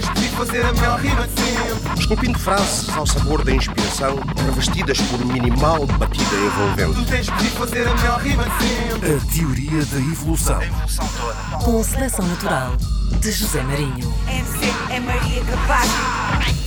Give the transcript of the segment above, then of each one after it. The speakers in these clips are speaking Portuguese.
tens de fazer a melhor rima de sempre. Esculpindo frases ao sabor da inspiração, revestidas por minimal batida envolvente. Tu tens de fazer a melhor rima de sempre. A teoria da evolução. evolução toda. Com seleção natural de José Marinho. MC é Maria Capaz.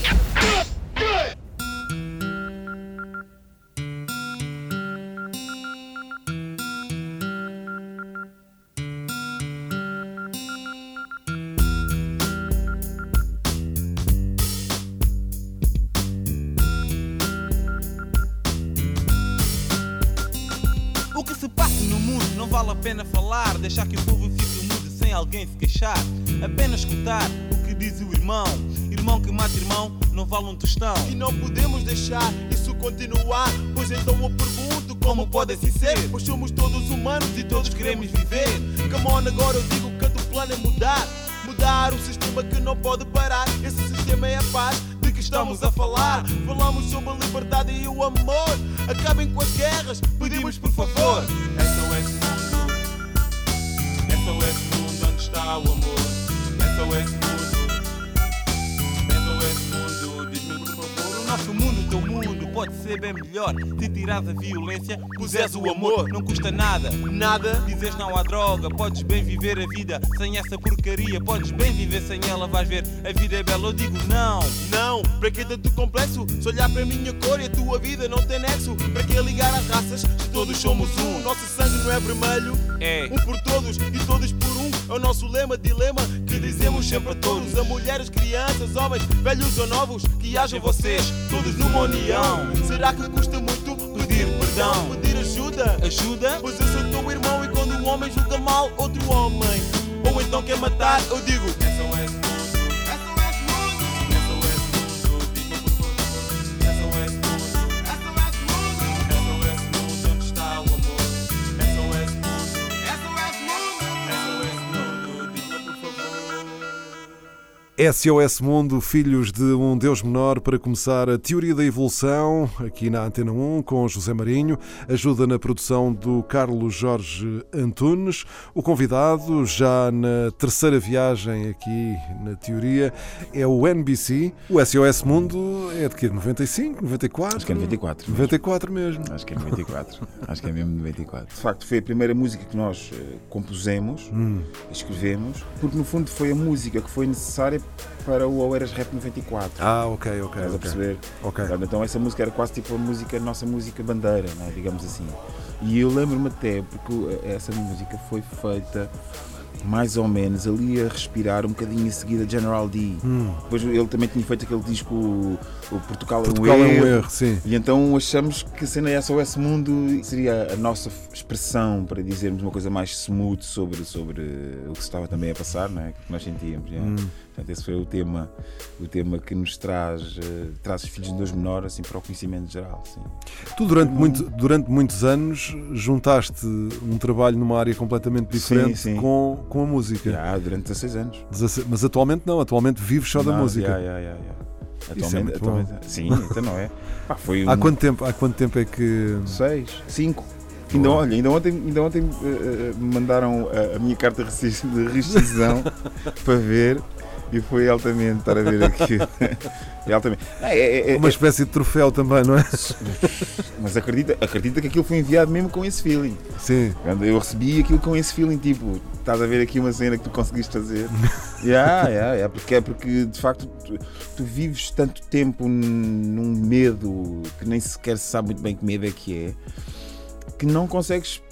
Um tostão. E não podemos deixar isso continuar. Pois então eu pergunto como pode assim ser? Pois somos todos humanos e todos queremos viver. Come on, agora eu digo que o plano é mudar. Mudar o sistema que não pode parar. Esse sistema é a paz de que estamos a falar. Falamos sobre a liberdade e o amor. Acabem com as guerras, pedimos por favor. SOS mundo, SOS mundo, onde está o amor? SOS mundo. Pode ser bem melhor. Se tirares a violência, puseres o amor. Não custa nada. Nada. Dizes não à droga, podes bem viver a vida sem essa porcaria. Podes bem viver sem ela, vais ver, a vida é bela. Eu digo não. Não, para que tanto complexo? Se olhar para a minha cor e a tua vida não tem nexo. Para que ligar as raças? Se todos somos um, nosso sangue não é vermelho. É. Um por todos e todos por um. É o nosso lema, dilema que dizemos sempre a todos: a mulheres, crianças, homens, velhos ou novos, que hajam vocês todos numa união. Será que custa muito pedir perdão? Pedir ajuda? Ajuda? Pois eu sou teu irmão e quando um homem julga mal outro homem, ou então quer matar, eu digo: SOS Mundo, filhos de um Deus menor, para começar a teoria da evolução, aqui na Antena 1, com José Marinho. Ajuda na produção do Carlos Jorge Antunes. O convidado, já na terceira viagem aqui na teoria, é o NBC. O SOS Mundo é de quê? 95, 94? Acho que é 94. 94 mesmo. Acho que é 94. Acho que é mesmo 94. De facto, foi a primeira música que nós eh, compusemos, escrevemos, porque no fundo foi a música que foi necessária para o Oeiras Rap 94. Ah, ok, ok. Estás a ok. perceber? Ok. Sabe? Então essa música era quase tipo a música, a nossa música bandeira, né? digamos assim. E eu lembro-me até, porque essa música foi feita mais ou menos ali a respirar um bocadinho em seguida General D. Hum. Depois ele também tinha feito aquele disco, o, o Portugal, Portugal é um é um erro. erro, sim. E então achamos que a cena SOS Mundo seria a nossa expressão para dizermos uma coisa mais smooth sobre, sobre o que se estava também a passar, não é? que nós sentíamos. é. Hum. Portanto, esse foi o tema, o tema que nos traz, eh, traz os filhos de Deus menor assim, para o conhecimento geral. Sim. Tu, durante, muito, durante muitos anos, juntaste um trabalho numa área completamente diferente sim. Com, com a música. Já, durante 16 anos. 16 Mas atualmente não, atualmente vives só da Não, música. já, já, já, já. Isso é Atualmente, atualmente- sim, então não é. Pá, foi Há quanto tempo, há quanto tempo é que. Seis, cinco. Ainda, olha, ainda ontem, ainda ontem eh, eh, me mandaram a, a minha carta de rescisão para ver e foi altamente estar a ver aquilo. É altamente. Não, é- é- é- Uma espécie de troféu também, não é? mas acredita, acredita que aquilo foi enviado mesmo com esse feeling. Sim. Quando eu recebi aquilo com esse feeling, tipo, estás a ver aqui uma cena que tu conseguiste fazer. yeah, yeah, yeah, porque é porque de facto tu, tu vives tanto tempo num medo que nem sequer se sabe muito bem que medo é que é, que não consegues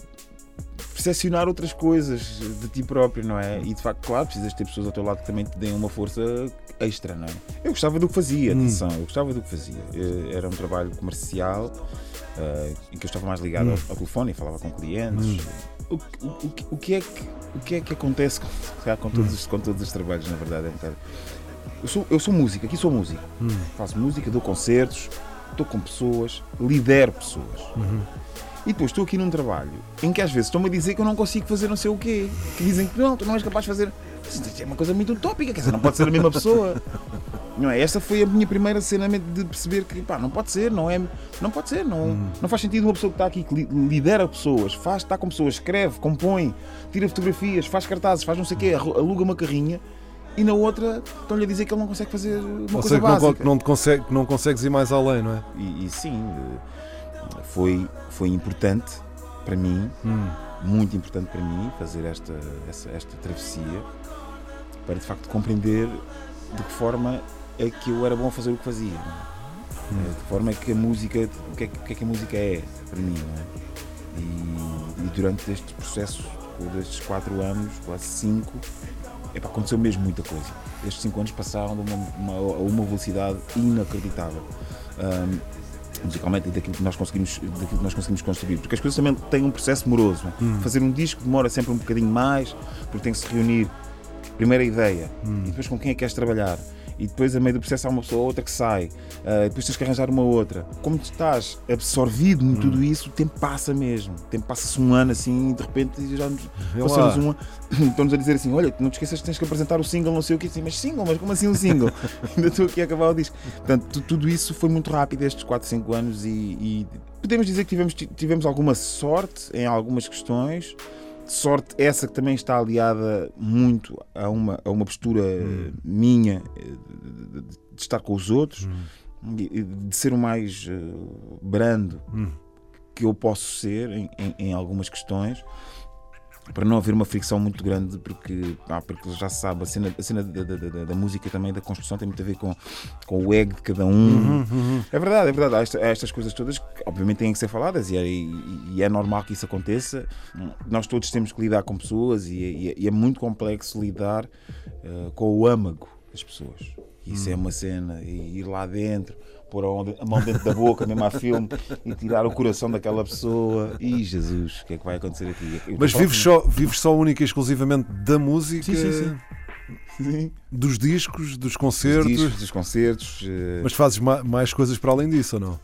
percepcionar outras coisas de ti próprio, não é? E de facto, claro, precisas ter pessoas ao teu lado que também te deem uma força extra, não é? Eu gostava do que fazia, Hum. atenção, eu gostava do que fazia. Eh, Era um trabalho comercial eh, em que eu estava mais ligado Hum. ao, ao telefone e falava com clientes. O, que- o, o o que é que, o que é que acontece com, com, todos, os- com todos os trabalhos, na verdade? É um bocado- eu, sou, eu sou músico, aqui sou músico. Hum. Faço música, dou concertos, estou com pessoas, lidero pessoas. Uhum. E depois estou aqui num trabalho em que às vezes estão-me a dizer que eu não consigo fazer não sei o quê. Que dizem que não, tu não és capaz de fazer. É uma coisa muito utópica, quer dizer, não pode ser a mesma pessoa. Não é? Esta foi a minha primeira cena de perceber que pá, não pode ser, não é? Não pode ser, não, não faz sentido uma pessoa que está aqui, que li- lidera pessoas, faz, está com pessoas, escreve, compõe, tira fotografias, faz cartazes, faz não sei o quê, aluga uma carrinha e na outra estão-lhe a dizer que ele não consegue fazer uma Ou coisa seja, que não, básica. não, te consegue, não consegues ir mais além, não é? E, e sim, eh, foi, foi importante para mim, Hum. muito importante para mim, fazer esta, essa- esta travessia para de facto compreender de que forma é que eu era bom a fazer o que fazia. é? Eh, De que forma é que a música, o que é, que- o que é que a música é para mim, é? E, e durante este processo, destes quatro anos, quase cinco, epá, aconteceu mesmo muita coisa. Estes cinco anos passaram de uma, uma- a uma velocidade inacreditável. Ahm, musicalmente e daquilo que nós conseguimos daquilo que nós conseguimos construir porque as coisas também têm um processo moroso é? fazer um disco demora sempre um bocadinho mais porque tem que se reunir primeiro a ideia e depois com quem é que queres trabalhar? E depois a meio do processo há uma pessoa ou outra que sai. Ah, depois tens que arranjar uma outra. Como tu estás absorvido em tudo isso o tempo passa mesmo. O tempo passa-se um ano assim e de repente já nos passamos um ano estão-nos a dizer assim olha não te esqueças que tens que apresentar o single não sei o que assim, mas single, mas como assim um single? Ainda estou aqui a acabar o disco. Portanto, tu- tudo isso foi muito rápido estes 4, 5 anos e, e podemos dizer que tivemos, tivemos alguma sorte em algumas questões. Sorte essa que também está aliada muito a uma, a uma postura minha eh, de, de- de estar com os outros, e- e de ser o mais eh, brando que eu posso ser em, em- em algumas questões. Para não haver uma fricção muito grande, porque, pá, porque já se sabe, a cena, a cena da, da- da- da música também da construção tem muito a ver com, com o ego de cada um. É verdade, é verdade. Há, esta- há estas coisas todas que, obviamente, têm que ser faladas e é, e- e é normal que isso aconteça. Nós todos temos que lidar com pessoas e, e- e é muito complexo lidar eh, com o âmago das pessoas. Isso é uma cena, e ir lá dentro, pôr a mão- dentro da boca, mesmo a filme, e tirar o coração daquela pessoa. E Jesus, o que é que vai acontecer aqui? Eu Mas vives só, vives só única e exclusivamente da música, Sim, sim, sim. Sim. dos discos, dos Dos concertos, discos, dos concertos. eh, mas fazes ma- mais coisas para além disso ou não?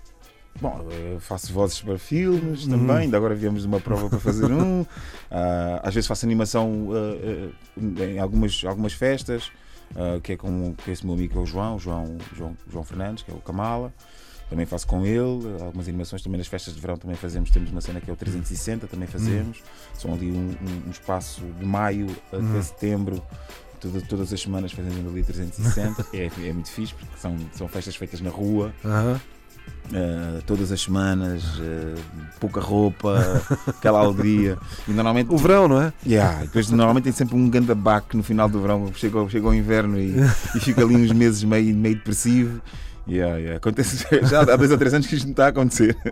Bom, faço vozes para filmes também, ainda agora viemos de uma prova para fazer um. Ah, às vezes faço animação ah, em algumas, algumas festas, ah, que é com, com esse meu amigo que é o João, João, João, João Fernandes, que é o Kamala. Também faço com ele, algumas animações também nas festas de verão também fazemos, temos uma cena que é o 360, também fazemos. São ali um, um- espaço de maio até setembro. Toda- todas as semanas fazendo ali 360, é, é muito fixe, porque são, são festas feitas na rua. Uh, todas as semanas, uh, pouca roupa, aquela alegria. E normalmente. O verão, não é? Yeah, depois normalmente tem sempre um ganda baque no final do verão, chega, chega o inverno e, e fica ali uns meses meio, meio depressivo. Yeah, yeah. Acontece, já há dois ou três anos que isto não está a acontecer.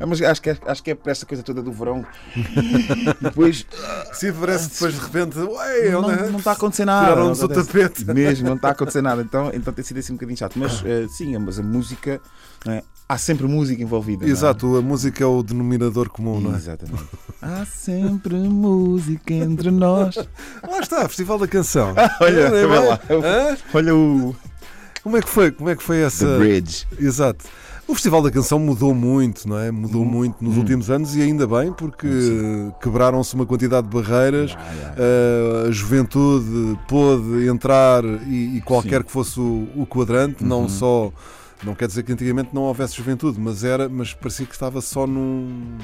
Ah, Mas acho que, é- acho que é por esta coisa toda do verão. Depois Se parece depois de repente, ué, não, é? não está a acontecer nada. Tiraram-nos o tapete. Mesmo, não está a acontecer nada. Então, então tem sido assim um bocadinho chato. Mas eh, sim, mas a música, é? há sempre música envolvida. é? Exato, a música é o denominador comum, não é? Exatamente. Há sempre música entre nós. Lá está, Festival da Canção. Olha, É, bem? lá. Olha o Como é que foi? Como é que foi essa? The Bridge. Exato. O Festival da Canção mudou muito, não é? Mudou Hum. muito nos últimos anos e ainda bem, porque quebraram-se uma quantidade de barreiras. Uh, a juventude pôde entrar e, e qualquer Sim. Uhum. que fosse o, o quadrante, não só. Não quer dizer que antigamente não houvesse juventude, mas era, mas parecia que estava só num,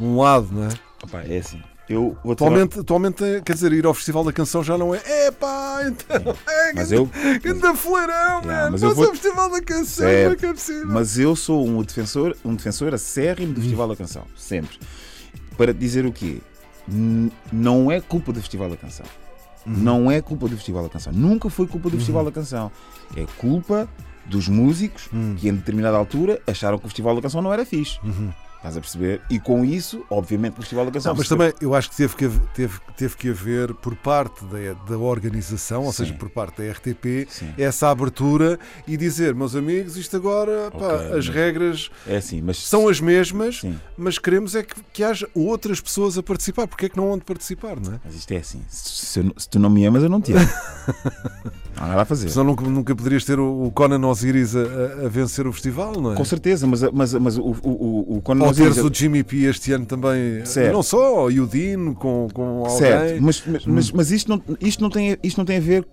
num lado, não é? Opa, é assim. Eu vou Atualmente, atualmente, quer dizer, ir ao Festival da Canção já não é. Epá, então. É, Mas eu, Ganda fuleirão, Yeah, mas eu vou- ao Festival da Canção, é é possível? mas eu sou um defensor, um defensor acérrimo do Festival da Canção. Sempre. Para dizer o quê? Não é culpa do Festival da Canção. Não é culpa do Festival da Canção. Nunca foi culpa do Festival da Canção. É culpa dos músicos que, em determinada altura, acharam que o Festival da Canção não era fixe. Estás a perceber? E com isso, obviamente, o Festival da Canção. Não, mas também eu acho que teve que haver, teve, teve que haver por parte da, da organização, ou Sim. seja, por parte da RTP, Sim. essa abertura e dizer, meus amigos, isto agora, pá, Ok, as regras É assim, mas. são as mesmas, Sim. mas queremos é que, que haja outras pessoas a participar. Porque é que não hão de participar, não é? Mas isto é assim. Se, se se tu não me amas, eu não te amo. não nada a fazer. Senão nunca, nunca poderias ter o, Conan Osiris a, a- vencer o festival, não é? Com certeza, mas, mas, mas o, o, o, quando Ou nós teres dizemos- o Jimmy P este ano também, Certo. não só, e o Dino com, com alguém. Certo, mas, mas, mas, mas isto, não, isto, não tem, isto não tem a ver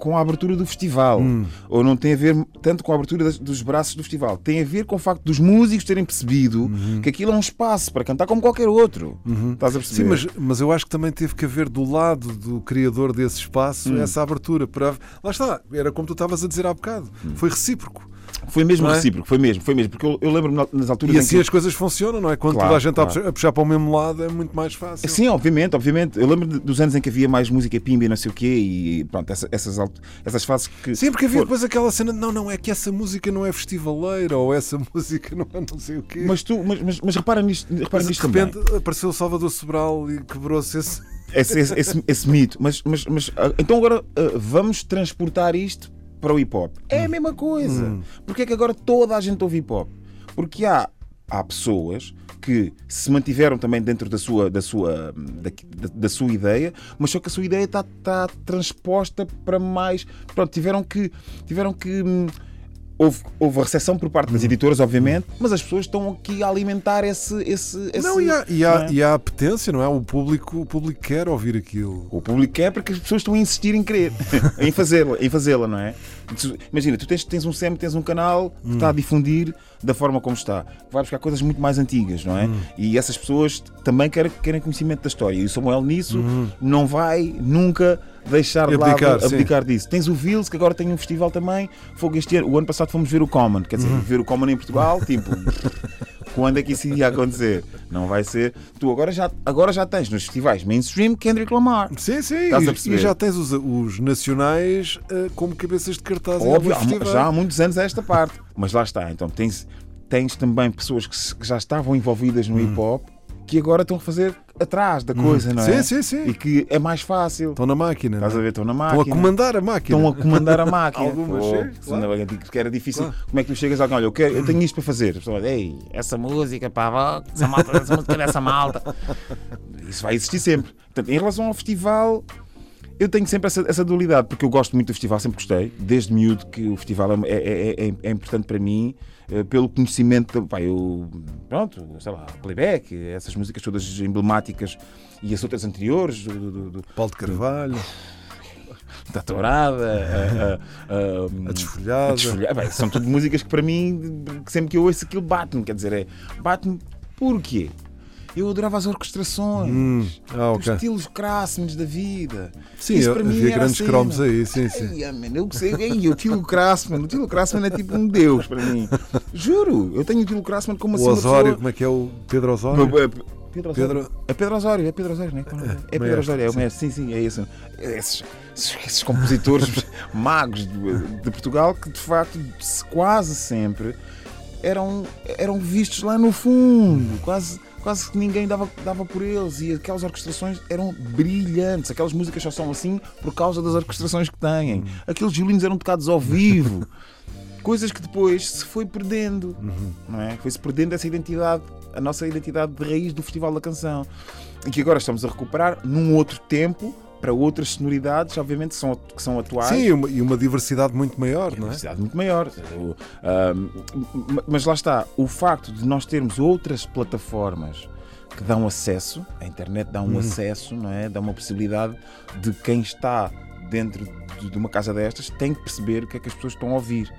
com a abertura do festival, Hum. ou não tem a ver tanto com a abertura das- dos braços do festival. Tem a ver com o facto dos músicos terem percebido Uhum. que aquilo é um espaço para cantar como qualquer outro. Estás a Sim, perceber? mas, mas eu acho que também teve que haver do lado do criador desse espaço Hum. essa abertura. Para... Lá está, era como tu estavas a dizer há bocado. Hum. Foi recíproco. Foi mesmo é? recíproco, foi mesmo, foi mesmo. Porque eu, eu lembro-me nas alturas E assim que. as coisas funcionam, não é? Quando Claro, toda a gente está a claro. puxar- a puxar para o mesmo lado é muito mais fácil. Sim, obviamente, obviamente. Eu lembro de- dos anos em que havia mais música pimba e não sei o quê, e pronto, essa- essas, alt- essas fases que. Sim, porque havia depois aquela cena de não, não, é que essa música não é festivaleira ou essa música não é não sei o quê. Mas tu, mas, mas, mas repara nisto, repara Mas, de nisto também. repente apareceu o Salvador Sobral e quebrou-se esse. esse, esse, esse- esse mito. Mas, mas, mas ah, então agora ah, vamos transportar isto para o hip hop. É a mesma coisa. Porque é que agora toda a gente ouve hip hop? Porque há, há pessoas que se mantiveram também dentro da sua, da sua, da, da- sua ideia, mas só que a sua ideia está está transposta para mais. Pronto, tiveram que. Tiveram que hum, Houve, houve a recepção por parte das editoras, obviamente, mas as pessoas estão aqui a alimentar esse. esse, esse Não, e há, e, há, é? e há apetência, não é? O público, o público quer ouvir aquilo. O público quer porque as pessoas estão a insistir em querer, em fazê-la, em fazê-la, não é? Imagina, tu tens, tens um SEM, tens um canal que está a difundir da forma como está. Vai buscar coisas muito mais antigas, não é? E essas pessoas também querem, querem conhecimento da história. E o Samuel nisso não vai nunca deixar de lado Abdicar, sim. abdicar disso. Tens o Vils, que agora tem um festival também. Fogo este ano, o ano passado fomos ver o Common. Quer dizer, ver o Common em Portugal, tipo. Quando é que isso ia acontecer? Não vai ser. Tu agora já, agora já tens nos festivais mainstream Kendrick Lamar. Sim, sim. Estás a E, perceber? e já tens os, os nacionais eh, como cabeças de cartaz Óbvio, há, já há muitos anos a esta parte. Mas lá está. Então tens, tens também pessoas que, se- que já estavam envolvidas no hip hop que agora estão a fazer atrás da coisa, não é? Sim, sim, sim. E que é mais fácil. Estão na máquina. Estás a é? ver? Estão na Estão máquina. a comandar a máquina. Estão a comandar a máquina. Algumas, sim, claro. digo que era difícil. Claro. Como é que tu chegas a alguém? Olha, eu, quero, eu tenho isto para fazer. A pessoa, Ei, essa música, pá, essa, malta, essa música dessa malta. Isso vai existir sempre. Portanto, em relação ao festival, eu tenho sempre essa, essa dualidade, porque eu gosto muito do festival, sempre gostei, desde miúdo que o festival é, é- é- é importante para mim, pelo conhecimento, pá, eu, pronto, sei lá, playback, essas músicas todas emblemáticas e as outras anteriores, do, do- do- Paulo de Carvalho, da Tourada, a, a- a- a desfolhada. a desfolhar. Bem, são tudo músicas que para mim, que sempre que eu ouço aquilo, bate-me. Quer dizer, é bate-me porquê? Eu adorava as orquestrações, Hum, ah, os ok. estilos crassmes da vida. Sim, Isso eu- para mim havia era grandes a cromos aí, sim, sim. Ai, man, eu sei, ei, o Tilo Krassman, o Tilo Krassman é tipo um deus para mim. Juro, eu tenho o Tilo Krassman como assim O Osório, pessoa- como é que é o Pedro Osório? Pedro Osório. Pedro- É Pedro Osório, é Pedro Osório, não é? É Pedro maestro, Osório, é o mestre, sim, sim, é isso. Esses, esses, esses compositores magos de, de Portugal que de facto se- quase sempre eram, eram vistos lá no fundo, quase, quase que ninguém dava, dava por eles e aquelas orquestrações eram brilhantes. Aquelas músicas só são assim por causa das orquestrações que têm. Aqueles violinos eram tocados ao vivo. Coisas que depois se foi perdendo, não é? Foi-se perdendo essa identidade, a nossa identidade de raiz do Festival da Canção. E que agora estamos a recuperar num outro tempo, para outras sonoridades, obviamente, que são, que são atuais. Sim, e uma, e uma diversidade muito maior, não é? Universidade muito maior. O, ahm, m- mas lá está, o facto de nós termos outras plataformas que dão acesso, a internet dá um acesso, não é? Dá uma possibilidade de quem está dentro de uma casa destas tem que perceber o que é que as pessoas estão a ouvir.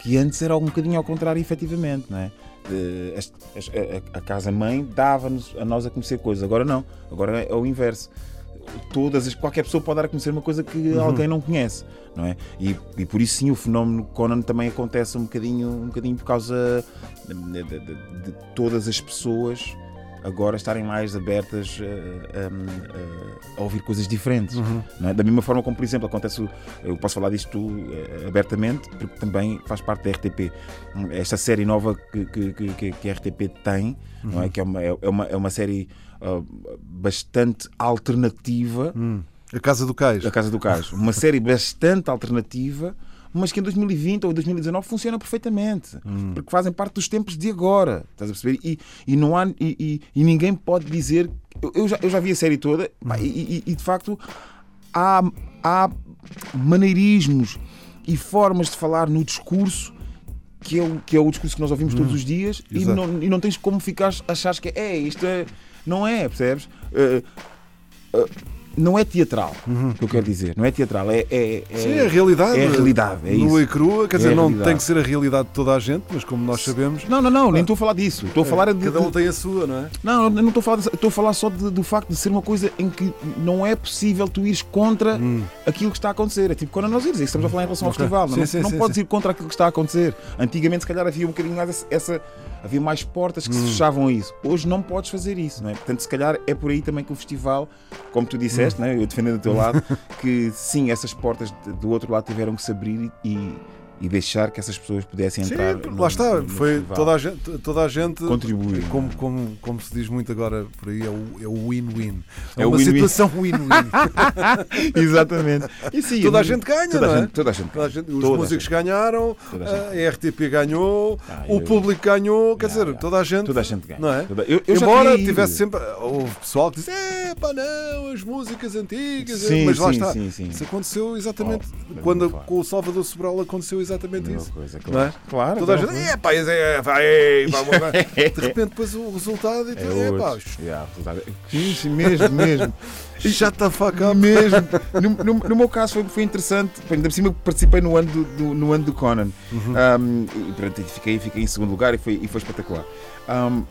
Que antes era um bocadinho ao contrário, efetivamente, não é? A casa-mãe dava-nos a nós a conhecer coisas, agora não, agora é o inverso todas as, qualquer pessoa pode dar a conhecer uma coisa que alguém não conhece, não é? E, e por isso sim o fenómeno Conan também acontece um bocadinho, um bocadinho por causa de, de- de- todas as pessoas agora estarem mais abertas eh, a, a ouvir coisas diferentes. não é? Da mesma forma como, por exemplo, acontece, eu posso falar disto eh, abertamente, porque também faz parte da RTP. Esta série nova que, que, que- que- a RTP tem, não é? que é uma, é uma, é uma série ah, bastante alternativa. Hum. A Casa do Cais. A Casa do Cais. Uma série bastante alternativa, mas que em 2020 ou 2019 funciona perfeitamente. Porque fazem parte dos tempos de agora. Estás a perceber? E, e não há. E, e- e ninguém pode dizer. Eu, eu já, eu já vi a série toda pá, e, e- de facto há, há maneirismos e formas de falar no discurso. Que é, o, que é o discurso que nós ouvimos todos os dias e não, e não tens como ficar achar que é, é isto é, não é, percebes? Eh, não é teatral, o que eu quero dizer. Não é teatral, é. é, é Sim, é a realidade. É a realidade, é Nua e crua, quer É dizer, não realidade. tem que ser a realidade de toda a gente, mas como nós sabemos, Não, não, não, nem estou a falar disso. Estou a falar de, cada um tem a sua, não é? Não, não estou a falar, estou a falar só de- do facto de ser uma coisa em que não é possível tu ires contra Hum. aquilo que está a acontecer. É tipo quando nós irmos, estamos a falar em relação ao Ok. festival. Sim, não, sim, não sim, podes ir contra aquilo que está a acontecer. Antigamente, se calhar, havia um bocadinho mais essa. Havia mais portas que se Hum. fechavam a isso. Hoje não podes fazer isso, não é? Portanto, se calhar é por aí também que o festival, como tu Hum. disseste, né? eu defendendo do teu lado, que sim, essas portas do outro lado tiveram que se abrir e, e deixar que essas pessoas pudessem entrar. Sim, no- lá está, no foi festival. toda a gente, toda a gente Contribuir. Como, como, como se diz muito agora por aí, é o é o win-win. É, É o uma win-win. situação win-win. Exatamente. E sim, toda a gente ganha, toda não é? gente, toda a gente Toda a gente- os Toda músicos ganharam, a a RTP ganhou, Ah, o eu- público ganhou, quer Ya, dizer, ya. toda a gente. Toda a gente ganha. Não é? Toda- eu- eu Embora tivesse sempre. Houve pessoal que diz: é pá, não, as músicas antigas. Sim, mas lá sim, está. sim. Isso aconteceu exatamente. Oh, quando com o Salvador Sobral aconteceu exatamente Mesma isso. coisa, Não é? Claro. Toda a gente, é pá, isso é, vai, é, vai, vai, vai." de repente depois o resultado e É tudo, é pá, outro. Yeah, sim, mesmo, mesmo. já está faca mesmo. No, no- no meu caso foi, foi interessante. Ainda por cima participei no ano do, do- no ano do Conan. Um, e pronto, fiquei, fiquei em segundo lugar e foi, e foi espetacular. Um,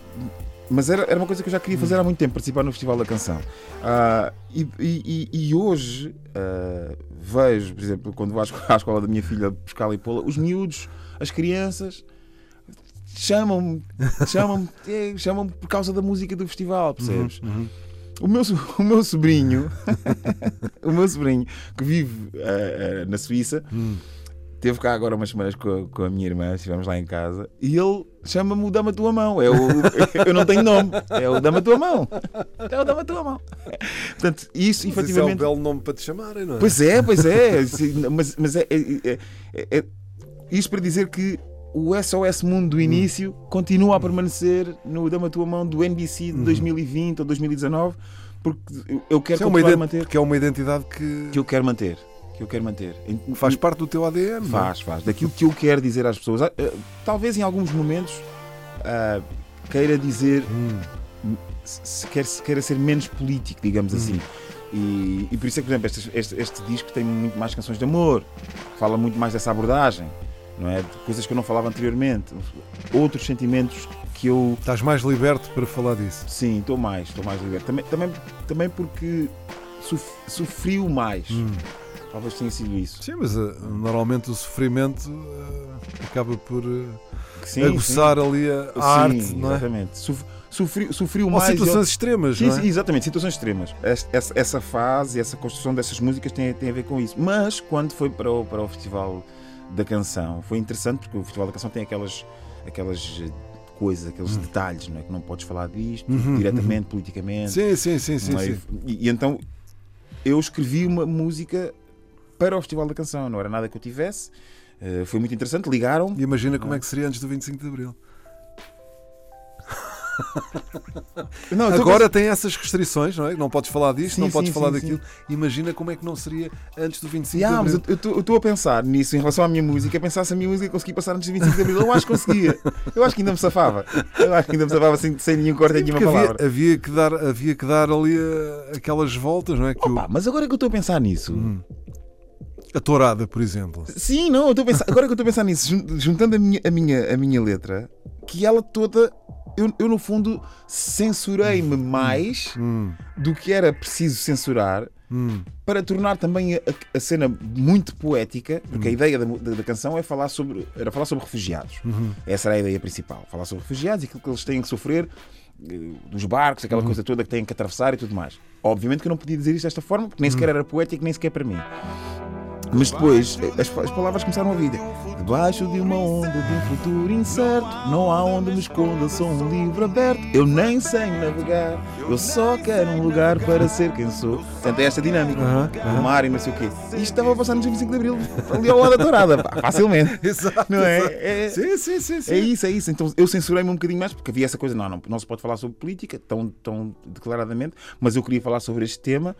mas era, era uma coisa que eu já queria fazer há muito tempo, participar no Festival da Canção. Ah, e, e- e- hoje ah, vejo, por exemplo, quando vou à escola, da minha filha buscar e pô-la, os miúdos, as crianças chamam-me, chamam-me, é, chamam-me por causa da música do festival, percebes? O meu, o meu sobrinho, o meu sobrinho que vive ah, na Suíça, teve cá agora umas semanas com com a minha irmã, estivemos lá em casa, e ele chama-me o Dama Tua Mão. É o, eu não tenho nome, é o Dama Tua Mão. É o Dama Tua Mão. Portanto, isso Mas isso é um efetivamente. belo nome para te chamarem, não é? Pois é, pois é. Mas mas é, é, é- é- é- Isto para dizer que o SOS Mundo do início continua a permanecer no Dama Tua Mão do NBC de 2020 ou 2019, porque eu quero Isso é uma a manter. que é uma identidade que, Que eu quero manter. Que eu quero manter. Faz parte do teu ADN. não é? Faz, faz. Daquilo que eu quero dizer às pessoas. Ah, ah, Talvez em alguns momentos ah, queira dizer. se- se quer, se queira ser menos político, digamos assim. E, e por isso é que, por exemplo, este, este, este disco tem muito mais canções de amor, fala muito mais dessa abordagem, não é? De coisas que eu não falava anteriormente, outros sentimentos que eu. Estás mais liberto para falar disso. Sim, estou mais, estou mais liberto. Também, também, também porque sof- sofri-o mais. Talvez tenha sido isso. Sim, mas eh, normalmente o sofrimento eh, acaba por eh, Sim, aguçar ali a, Sim, arte, não é? Exatamente. Sof- Sofri, Ou mais. situações extremas, Sim, não é? sim, exatamente, situações extremas. Essa, essa fase, essa construção dessas músicas tem, tem a ver com isso. Mas quando foi para o, para o Festival da Canção, foi interessante porque o Festival da Canção tem aquelas, aquelas coisas, aqueles detalhes, não é? Que não podes falar disto Uhum, diretamente, politicamente. Sim, sim, sim, sim. é? sim. E, e então eu escrevi uma música para o Festival da Canção, não era nada que eu tivesse. Eh, foi muito interessante, ligaram E imagina como é que seria antes do 25 de Abril. Não, eu tô Agora tem essas restrições, não é? Não podes falar disto, Sim, não podes sim, falar sim, daquilo. Imagina como é que não seria antes do 25 Yeah, de mas Abril. eu estou a pensar nisso em relação à minha música, a pensar se a minha música conseguia passar antes de 25 de Abril. Eu acho que conseguia. Eu acho que ainda me safava. Eu acho que ainda me safava sem, sem nenhum corte nenhuma havia, palavra. havia, que dar, havia que dar ali eh, aquelas voltas, não é? Que Opa, mas agora que eu estou a pensar nisso. A tourada, por exemplo. Sim, não, eu estou a pensar, agora que eu estou a pensar nisso, jun- juntando a minha, a minha, a minha letra, que ela toda. Eu, eu no fundo censurei-me mais Hum, do que era preciso censurar hum. para tornar também a, a cena muito poética, porque a ideia da, da- da canção é falar sobre, era falar sobre refugiados. Essa era a ideia principal. Falar sobre refugiados e aquilo que eles têm que sofrer, eh, dos barcos, aquela coisa toda que têm que atravessar e tudo mais. Obviamente que eu não podia dizer isto desta forma, porque nem sequer era poético, nem sequer para mim. Mas depois as, as palavras começaram a vir. Debaixo de uma onda de um futuro incerto, não há onde me esconda, sou um livro aberto. Eu nem sei navegar, eu só quero um lugar para ser quem sou. Portanto, é esta dinâmica. Aham, O mar e não sei o quê. Isto estava a passar no 25 de Abril, ali ao lado da tourada, pá, facilmente. Exato. Não é? exato. É- Sim, sim, sim. sim. É isso, é isso. Então eu censurei-me um bocadinho mais porque havia essa coisa, não, não, não se pode falar sobre política tão, tão declaradamente, mas eu queria falar sobre este tema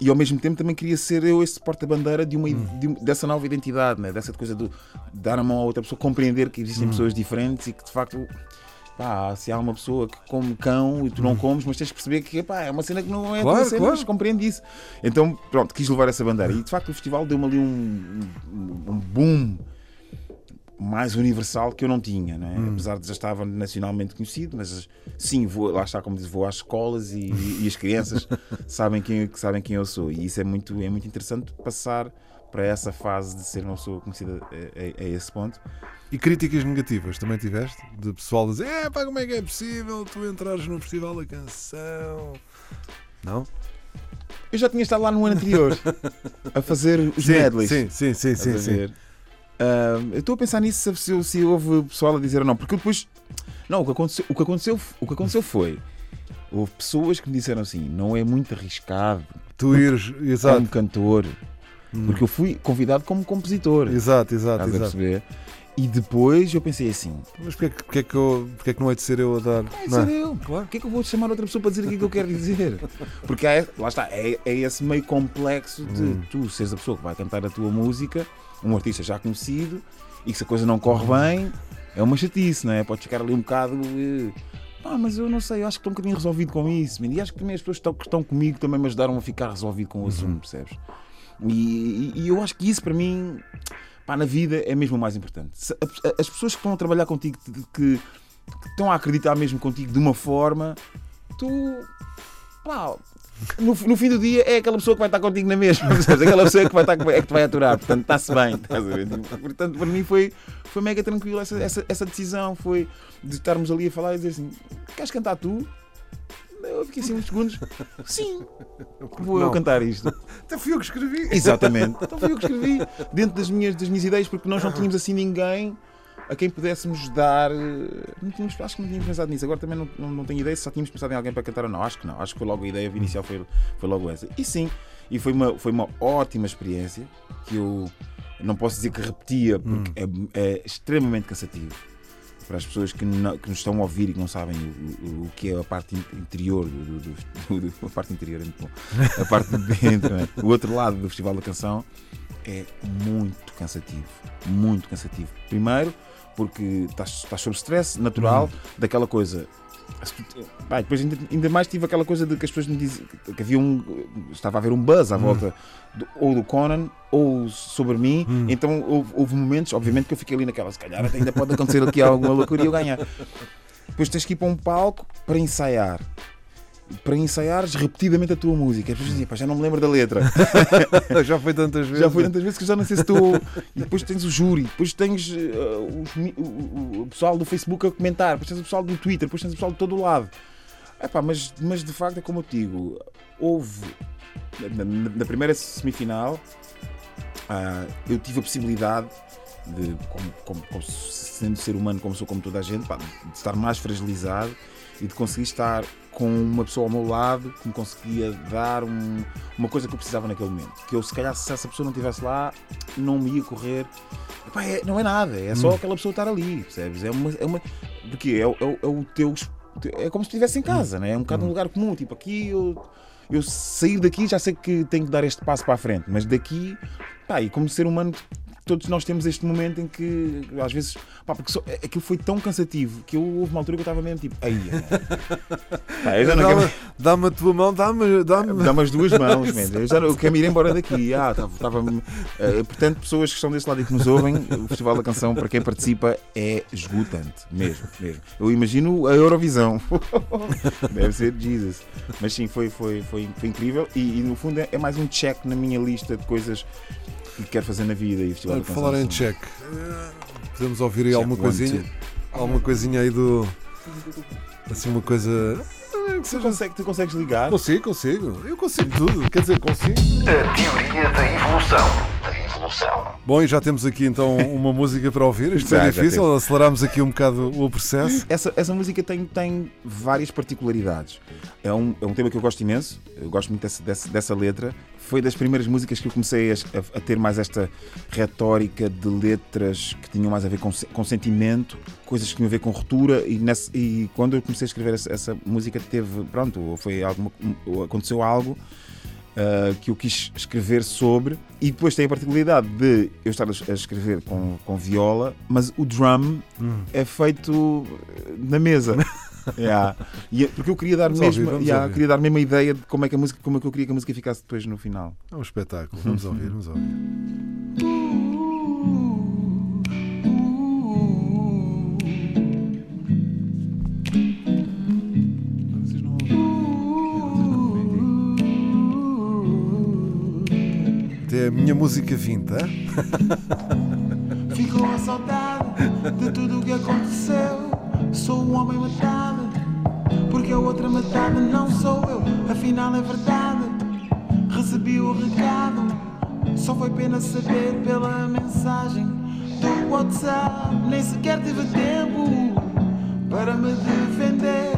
e ao mesmo tempo também queria ser eu esse porta-bandeira de uma, de dessa nova identidade, né? dessa coisa de dar a mão a outra pessoa, compreender que existem pessoas diferentes e que de facto pá, se há uma pessoa que come cão e tu não comes, mas tens que perceber que pá, é uma cena que não é Claro, cena, claro. mas compreende isso. Então, pronto, quis levar essa bandeira. E de facto o festival deu-me ali um, um, um boom mais universal que eu não tinha, não é? Hum. apesar de já estava nacionalmente conhecido, mas sim, vou, lá está, como diz, vou às escolas e, e as crianças sabem quem, sabem quem eu sou. E isso é muito, é muito interessante passar para essa fase de ser uma pessoa conhecida a, a- a esse ponto. E críticas negativas também tiveste? De pessoal dizer, é pá, como é que é possível tu entrares num festival da canção? Não? Eu já tinha estado lá no ano anterior a fazer os medleys. sim, sim, sim, sim, sim. Ah, eu estou a pensar nisso se, se, se houve pessoal a dizer ou não, porque depois. Não, o que aconteceu, o que aconteceu, o que aconteceu foi. Houve pessoas que me disseram assim: não é muito arriscado Tu ires, como exato, cantor, Hum. porque eu fui convidado como compositor. exato, exato, Estás a exato. perceber? E depois eu pensei assim: Mas porquê, porquê, que eu, porquê que não é de ser eu a dar? é Não é? ser eu, claro. que é que eu vou chamar outra pessoa para dizer aquilo que eu quero dizer? Porque é, lá está, é, é esse meio complexo de Hum. tu seres a pessoa que vai cantar a tua música, um artista já conhecido, e que se a coisa não corre bem, é uma chatice, não é? Podes ficar ali um bocado. eh, Pá, mas eu não sei, eu acho que estou um bocadinho resolvido com isso, man. e acho que também as pessoas que estão, que estão comigo também me ajudaram a ficar resolvido com o assunto, percebes? E, e- e eu acho que isso para mim, pá, na vida é mesmo o mais importante. As pessoas que estão a trabalhar contigo, que, que- estão a acreditar mesmo contigo de uma forma, tu, pá, no, no fim do dia é aquela pessoa que vai estar contigo na mesma, aquela pessoa que, vai estar, é que te vai aturar, portanto está-se bem. estás a ver? Portanto, para mim foi, foi mega tranquilo essa, essa, essa decisão, foi de estarmos ali a falar e dizer assim: queres cantar tu? Eu fiquei assim uns segundos, sim, vou eu cantar isto. Até fui eu que escrevi. Exatamente. Então fui eu que escrevi dentro das minhas, das minhas ideias, porque nós não tínhamos assim ninguém a quem pudéssemos dar. eh, Não tínhamos, acho que não tínhamos pensado nisso. Agora também não, não, não tenho ideia se já tínhamos pensado em alguém para cantar ou não. Acho que não. Acho que foi logo a ideia inicial foi, foi logo essa. E sim, e foi uma, foi uma ótima experiência que eu não posso dizer que repetia, porque é, é extremamente cansativo. Para as pessoas que, não- que nos estão a ouvir e que não sabem o, o- o que é a parte in- interior do, do- do- do- a parte interior é muito bom. A parte de dentro, né? o outro lado do Festival da Canção é muito cansativo. Muito cansativo. Primeiro, porque estás, estás sob stress natural daquela coisa. Pá, depois ainda, ainda mais tive aquela coisa de que as pessoas me diziam que havia um. Estava a haver um buzz à volta do- ou do Conan ou sobre mim. Então houve, houve momentos, obviamente, que eu fiquei ali naquela, se calhar ainda pode acontecer aqui alguma loucura e eu ganhar. Depois tens que ir para um palco para ensaiar. Para ensaiares repetidamente a tua música. Dizem, pá, já não me lembro da letra. Já foi tantas vezes. Já foi tantas vezes que já não sei se estou. E depois tens o júri, depois tens eh, os o, o- pessoal do Facebook a comentar, depois tens o pessoal do Twitter, depois tens o pessoal de todo o lado. Epá, mas, mas de facto é como eu te digo, houve na, na- primeira semifinal ah, eu tive a possibilidade de, como, como- como sendo ser humano como sou como toda a gente, pá, de estar mais fragilizado e de conseguir estar com uma pessoa ao meu lado que me conseguia dar um- uma coisa que eu precisava naquele momento. Que eu, se calhar, se essa pessoa não estivesse lá, não me ia correr. Epá, é- não é nada, é só aquela pessoa estar ali, percebes? É uma. É uma porque é, é é o teu. É como se estivesse em casa, né? é um bocado um lugar comum. Tipo, aqui eu, eu sair daqui já sei que tenho que dar este passo para a frente, mas daqui, pá, e como ser humano, todos nós temos este momento em que às vezes, pá, porque só, aquilo foi tão cansativo que eu, houve uma altura que eu estava mesmo tipo, aí, Dá-me dá-me a tua mão, dá-me. Dá-me... Dá umas duas mãos, man. eu, já, eu quero ir embora daqui. Ah, estava, estava, eh, portanto, pessoas que estão desse lado e que nos ouvem, o Festival da Canção, para quem participa, é esgotante, mesmo, mesmo. Eu imagino a Eurovisão. Deve ser Jesus. Mas sim, foi, foi, foi, foi incrível e, e, no fundo é, é mais um check na minha lista de coisas que quero fazer na vida e Festival Olha, da falar em eh, podemos ouvir aí Check alguma coisinha? two. Alguma coisinha aí do. Assim, uma coisa. eh, que Tu, seja- consegue, tu consegues ligar? Consigo, consigo. Eu consigo tudo. Quer dizer, consigo. A teoria da evolução. Da evolução. Bom, e já temos aqui então uma música para ouvir. Isto Já, é difícil, aceleramos aqui um bocado o processo. Essa, essa música tem, tem várias particularidades. É um, é um tema que eu gosto imenso, eu gosto muito dessa, dessa, dessa letra. Foi das primeiras músicas que eu comecei a, a- ter mais esta retórica de letras que tinham mais a ver com, com sentimento, coisas que tinham a ver com ruptura. E, e quando eu comecei a escrever essa, essa música, teve, pronto, foi alguma, ou aconteceu algo uh, que eu quis escrever sobre. E depois tem a particularidade de eu estar a escrever com, com viola, mas o drum Hum. é feito na mesa. Yeah. E é- porque eu queria dar Vamos mesmo, ouvir, yeah, queria dar mesmo a ideia de como é que a música, como é que eu queria que a música ficasse depois no final. É um espetáculo. Vamos ouvir, vamos ouvir. Minha música vinta. Ficou a saudade de tudo o que aconteceu. Sou um homem matado, porque a outra metade não sou eu. Afinal é verdade, recebi o recado. Só foi pena saber pela mensagem do WhatsApp. Nem sequer tive tempo para me defender.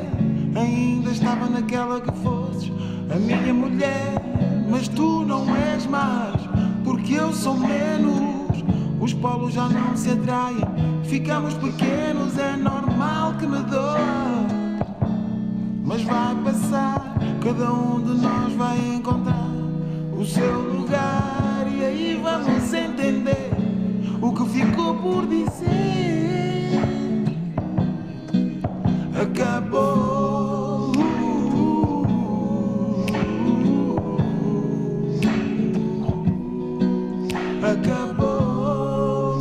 Ainda estava naquela que fosses a minha mulher. Mas tu não és mais, porque eu sou menos. Os polos já não se atraem, ficamos pequenos, é normal que me doa. Mas vai passar, cada um de nós vai encontrar o seu lugar e aí vamos entender o que ficou por dizer. Acabou. Acabou.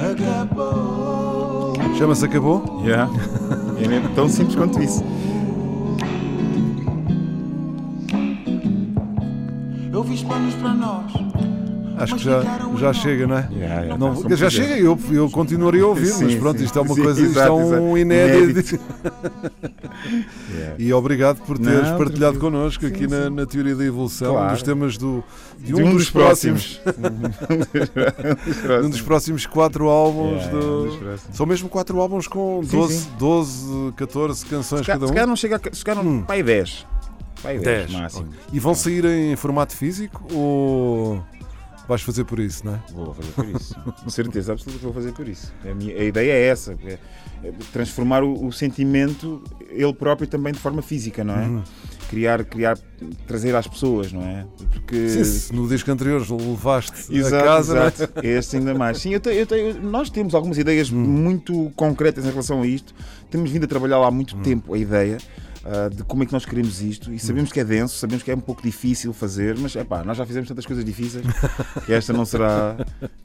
Acabou. Chama-se Acabou? Yeah. É tão simples quanto isso. Acho que já, já chega, não é? Yeah, yeah. Não, Como já quiser. chega, eu, eu continuaria a ouvir, mas Sim, pronto, sim. isto é uma Sim, coisa, isto é exato, um exato. inédito. Yeah. E obrigado por teres Não, partilhado tranquilo. connosco aqui na, na teoria da evolução, um Claro. dos temas do, de, De um, dos próximos. próximos. um dos próximos quatro álbuns. Yeah, do- um dos próximos. São mesmo quatro álbuns com Sim, 12, sim. 12 14 canções Se cada se um. calhar não chega a. Se calhar não, pai 10. Pai 10, 10. máximo. E vão sair em formato físico ou vais fazer por isso, não é? Vou fazer por isso. Com certeza absoluta que vou fazer por isso. A, minha- a ideia é essa: é- é transformar o, o sentimento, ele próprio, também de forma física, não é? Uhum. Criar, criar, trazer às pessoas, não é? Porque. Sim, se no disco anterior levaste Exato, a casa, é? exato. Este ainda mais. Sim, eu te- eu tenho- nós temos algumas ideias Hum. muito concretas em relação a isto. Temos vindo a trabalhar lá há muito tempo a ideia. Ah, de como é que nós queremos isto e sabemos que é denso, sabemos que é um pouco difícil fazer, mas epá, nós já fizemos tantas coisas difíceis que esta não será,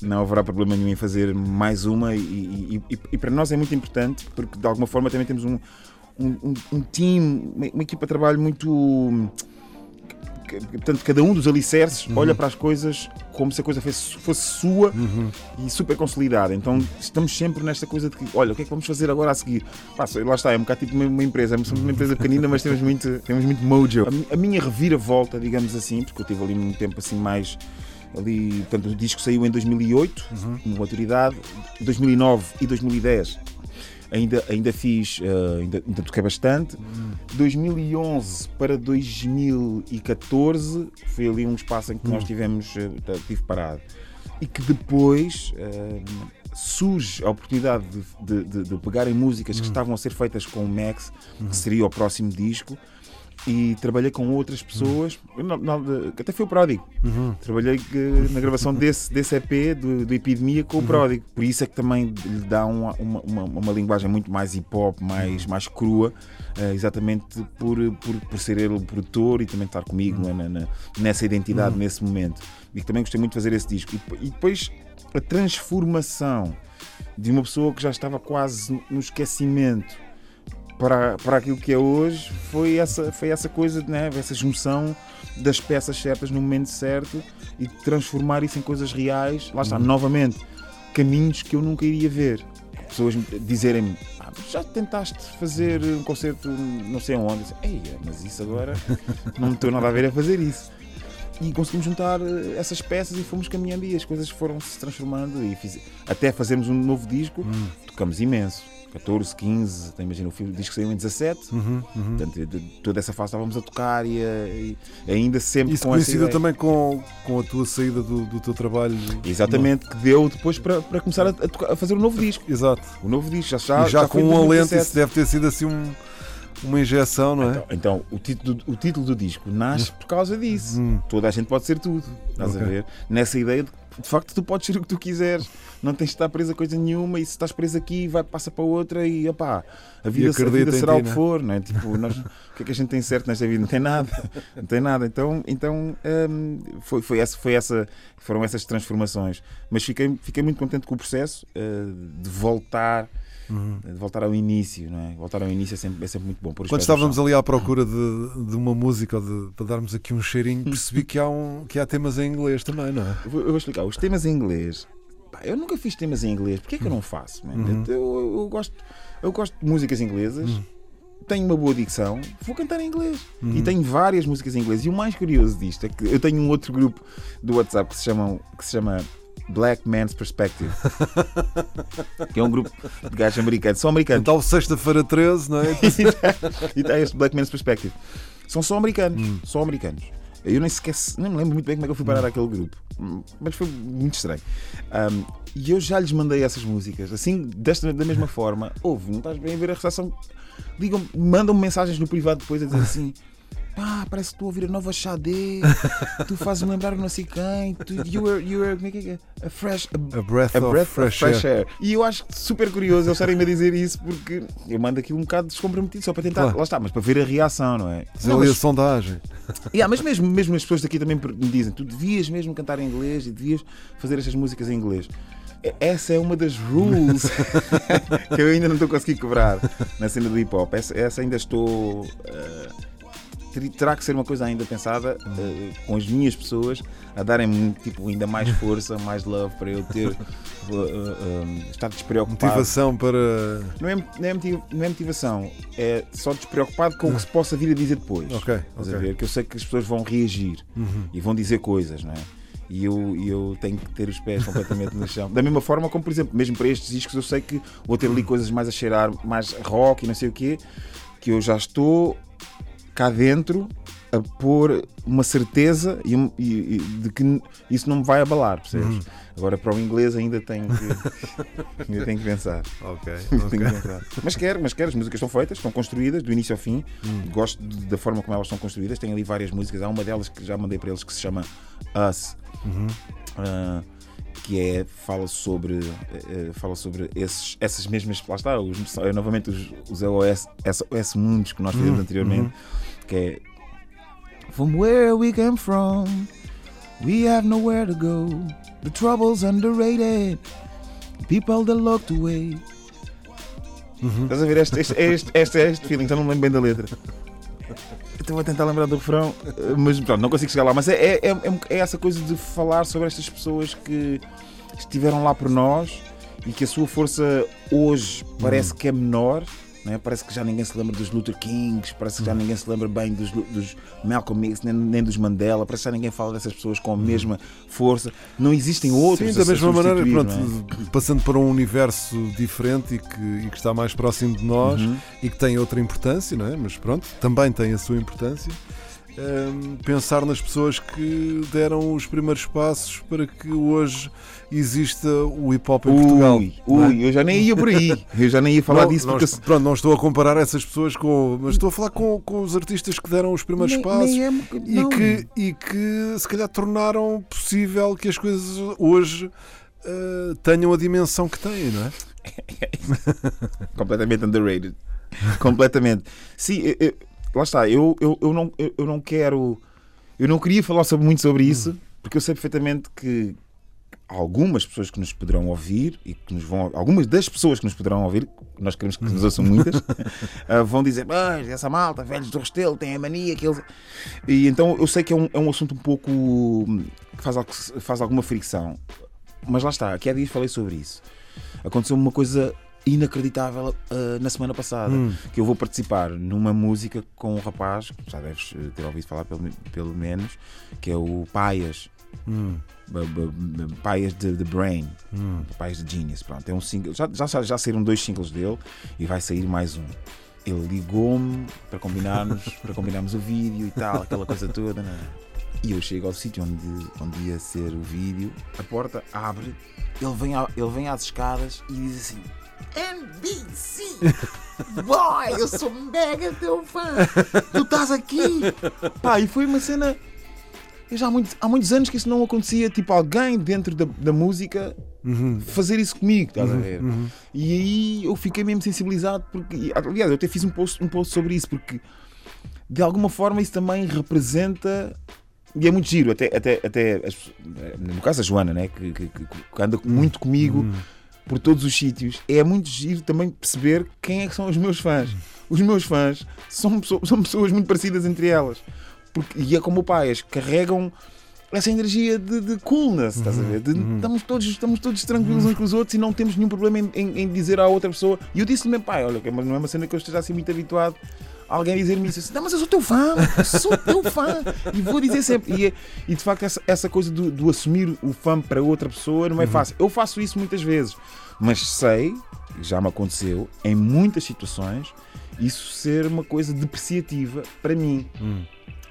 não haverá problema nenhum em fazer mais uma e, e- e- e para nós é muito importante porque de alguma forma também temos um, um, um, um team, uma, uma equipa de trabalho muito portanto, cada um dos alicerces Uhum. olha para as coisas como se a coisa fosse, fosse sua Uhum. e super consolidada. Então estamos sempre nesta coisa de que, olha, o que é que vamos fazer agora a seguir? Pá, lá está, é um bocado tipo uma, uma empresa, somos uma empresa pequenina, mas temos muito, temos muito mojo. A, a minha reviravolta, digamos assim, porque eu tive ali num tempo assim mais. Ali, portanto, o disco saiu em 2008, com maturidade, 2009 e 2010 ainda, ainda fiz, eh, ainda, ainda toquei bastante. 2011 para 2014 foi ali um espaço em que nós tivemos, eh, tive parado. E que depois eh, surge a oportunidade de, de, de, de pegarem músicas que estavam a ser feitas com o Max, que seria o próximo disco. E trabalhei com outras pessoas, não- não, até foi o Pródigo. Trabalhei eh, na gravação desse, desse EP, do, do Epidemia, com o Pródigo. Por isso é que também lhe dá uma, uma, uma, uma linguagem muito mais hip hop, mais, mais crua, eh, exatamente por, por, por ser ele o produtor e também estar comigo na- na- nessa identidade, nesse momento. E também gostei muito de fazer esse disco. E, e depois a transformação de uma pessoa que já estava quase no esquecimento para, para aquilo que é hoje foi essa, foi essa coisa, né? essa junção das peças certas no momento certo e transformar isso em coisas reais. Lá está, novamente, caminhos que eu nunca iria ver. Pessoas me- dizerem-me, "Ah, já tentaste fazer um concerto não sei onde? Eia, mas isso agora não estou nada a ver a fazer isso. E conseguimos juntar eh, essas peças e fomos caminhando e as coisas foram se transformando e fiz- até fazermos um novo disco. tocamos imenso. 14, 15, então imagina o filme, diz que saiu em 17. Uhum, uhum. Portanto, toda essa fase estávamos a tocar e, a- e ainda sempre Isso com coincida também com, com a tua saída do, do teu trabalho. Exatamente, que deu depois para, para começar a, a fazer o novo disco. Exato. O novo disco já já, e já, foi com um alento, 2017. isso deve ter sido assim um- uma injeção, não é? Então, então, o, título, o título do disco nasce por causa disso. Hum. Toda a gente pode ser tudo. Estás Ok. a ver? Nessa ideia de de facto tu podes ser o que tu quiseres. Não tens de estar preso a coisa nenhuma e se estás preso aqui vai passa para outra e opá, a vida, a vida será ti, o que né? for, não é? Tipo, nós, o que é que a gente tem certo nesta vida? Não tem nada. Não tem nada. Então, então hum, foi, foi, essa, foi essa, foram essas transformações. Mas fiquei, fiquei muito contente com o processo uh, de voltar. Uhum. De voltar ao início, não é? Voltar ao início é sempre, é sempre muito bom. Quando estávamos ali à procura de, de uma música de, para darmos aqui um cheirinho, percebi que há, um, que há temas em inglês também, não é? Eu vou, eu vou explicar. Os temas em inglês. eu nunca fiz temas em inglês. Porquê é que eu não faço? Uhum. Eu, eu- eu gosto, eu gosto de músicas inglesas. Tenho uma boa dicção, vou cantar em inglês. Uhum. E tenho várias músicas em inglês. E o mais curioso disto é que eu tenho um outro grupo do WhatsApp que se, chamam, que se chama Black Man's Perspective. que é um grupo de gajos americanos. São americanos. Então, sexta-feira 13, não é? e está este Black Man's Perspective. São só americanos. Hum. Só americanos. Eu nem sequer nem me lembro muito bem como é que eu fui parar grupo. Hum, Mas foi muito estranho. Um, e eu já lhes mandei essas músicas. Assim, desta, da mesma forma. Ouve, não estás bem a ver a recepção. Ligam, mandam-me mensagens no privado depois a dizer assim. Pá, parece que estou a ouvir a nova Xadê. tu fazes-me lembrar não sei quem. Tu, you were, you were, como é que é? A fresh. A, A breath, a breath fresh, of fresh air. air. E eu acho super curioso eles estarem-me a dizer isso porque eu mando aquilo um bocado descomprometido só para tentar. Claro. Lá está, mas para ver a reação, não é? Não, ali a mas, sondagem. Yeah, mas mesmo, mesmo as pessoas daqui também me dizem: tu devias mesmo cantar em inglês e devias fazer estas músicas em inglês. Essa é uma das rules que eu ainda não estou a conseguir quebrar na cena do hip hop. Essa, essa ainda estou. ter- terá que ser uma coisa ainda pensada eh, com as minhas pessoas a darem-me tipo, ainda mais força, mais love para eu ter. eh, eh, eh, estar despreocupado. Motivação para. Não é, não, é não é motivação, é só despreocupado com o que se possa vir a dizer depois. Ok, Estás a ok. ver? Que eu sei que as pessoas vão reagir Uhum. e vão dizer coisas, não é? E eu, e eu tenho que ter os pés completamente no chão. Da mesma forma como, por exemplo, mesmo para estes discos, eu sei que vou ter ali coisas mais a cheirar, mais rock e não sei o quê, que eu já estou cá dentro a pôr uma certeza e, e- e de que isso não me vai abalar, percebes? Uhum. Agora para o inglês ainda tenho que, ainda tenho que pensar. Ok, Tenho ok. que pensar. Mas quero, mas quero, as músicas estão feitas, estão construídas do início ao fim. Hum. Gosto de- da forma como elas estão construídas. Tenho ali várias músicas. Há uma delas que já mandei para eles que se chama Us. Uhum. ah, que é, fala sobre, eh, fala sobre esses, essas mesmas, lá está, os, eh, novamente os, os LOS, SOS mundos que nós fizemos Uhum, anteriormente, que é From where we came from, we have nowhere to go. The trouble's underrated. People that looked away. Estás a ver? Este, este, este, este, este feeling, já não me lembro bem da letra. Estou a tentar lembrar do refrão, mas pronto, não consigo chegar lá. Mas é, é, é, é- essa coisa de falar sobre estas pessoas que estiveram lá por nós e que a sua força hoje parece que é menor. Não é? Parece que já ninguém se lembra dos Luther Kings, parece que já ninguém se lembra bem dos, dos Malcolm X, nem, nem dos Mandela, parece que já ninguém fala dessas pessoas com a mesma força. Não existem outros. Sim, da mesma maneira, pronto, é? passando para um universo diferente e que, e que está mais próximo de nós Uhum. e que tem outra importância, não é? Mas pronto, também tem a sua importância. Hum, pensar nas pessoas que deram os primeiros passos para que hoje exista o hip hop em Portugal. Ui, é? ui, eu já nem ia por aí. Eu já nem ia falar Não, disso não, porque pronto, não estou a comparar essas pessoas com. Mas estou a falar com, com os artistas que deram os primeiros Nem- passos nem é- e, que, e que se calhar tornaram possível que as coisas hoje eh, tenham a dimensão que têm, não é? completamente underrated. completamente. Sim, eu- eu- lá está. Eu, eu, eu, não, eu, eu não quero. Eu não queria falar sobre, muito sobre isso, porque eu sei perfeitamente que algumas pessoas que nos poderão ouvir e que nos vão. Algumas das pessoas que nos poderão ouvir, nós queremos que nos ouçam muitas, ah, vão dizer: "Ah, essa malta, velhos do Restelo, tem a mania que eles. E então eu sei que é um, é um assunto um pouco. que faz, faz alguma fricção. Mas lá está, aqui há dias falei sobre isso. Aconteceu uma coisa inacreditável uh, na semana passada. Hum. Que eu vou participar numa música com um rapaz, que já deves eh, ter ouvido falar pelo, pelo menos, que é o Paias. Hum. Paias de The Brain, Hum. Paias de Genius. Pronto, é um single. Já, já, já saíram dois singles dele e vai sair mais um. Ele ligou-me para combinarmos, para combinarmos o vídeo e tal, aquela coisa toda. né? E eu chego ao sítio onde, onde ia ser o vídeo, a porta abre, ele vem, a- ele vem às escadas e diz assim: NBC! Boy, eu sou mega teu fã! Tu estás aqui! Pá, e foi uma cena. Eu já há, muitos- há muitos anos que isso não acontecia, tipo alguém dentro da, da música Uhum. fazer isso comigo, estás a ver? Uhum. E aí eu fiquei mesmo sensibilizado porque, aliás, eu até fiz um post, um post sobre isso porque de alguma forma isso também representa e é muito giro, até, até, até no caso a Joana, né, que, que- que- que anda muito comigo por todos os sítios, é muito giro também perceber quem é que são os meus fãs. Os meus fãs são, pessoas- são pessoas muito parecidas entre elas. Porque, e é como o pai, as carregam essa energia de, de coolness, estás a ver? De- estamos, todos, estamos todos tranquilos uns com os outros e não temos nenhum problema em, em- em dizer à outra pessoa. E eu disse-lhe mesmo, pai, olha, que não é uma cena que eu esteja assim muito habituado alguém dizer-me isso. Assim, não, mas eu sou teu fã, sou teu fã. E vou dizer sempre. E, é- e de facto, essa, essa coisa do, do assumir o fã para outra pessoa não é fácil. Eu faço isso muitas vezes, mas sei, já me aconteceu, em muitas situações, isso ser uma coisa depreciativa para mim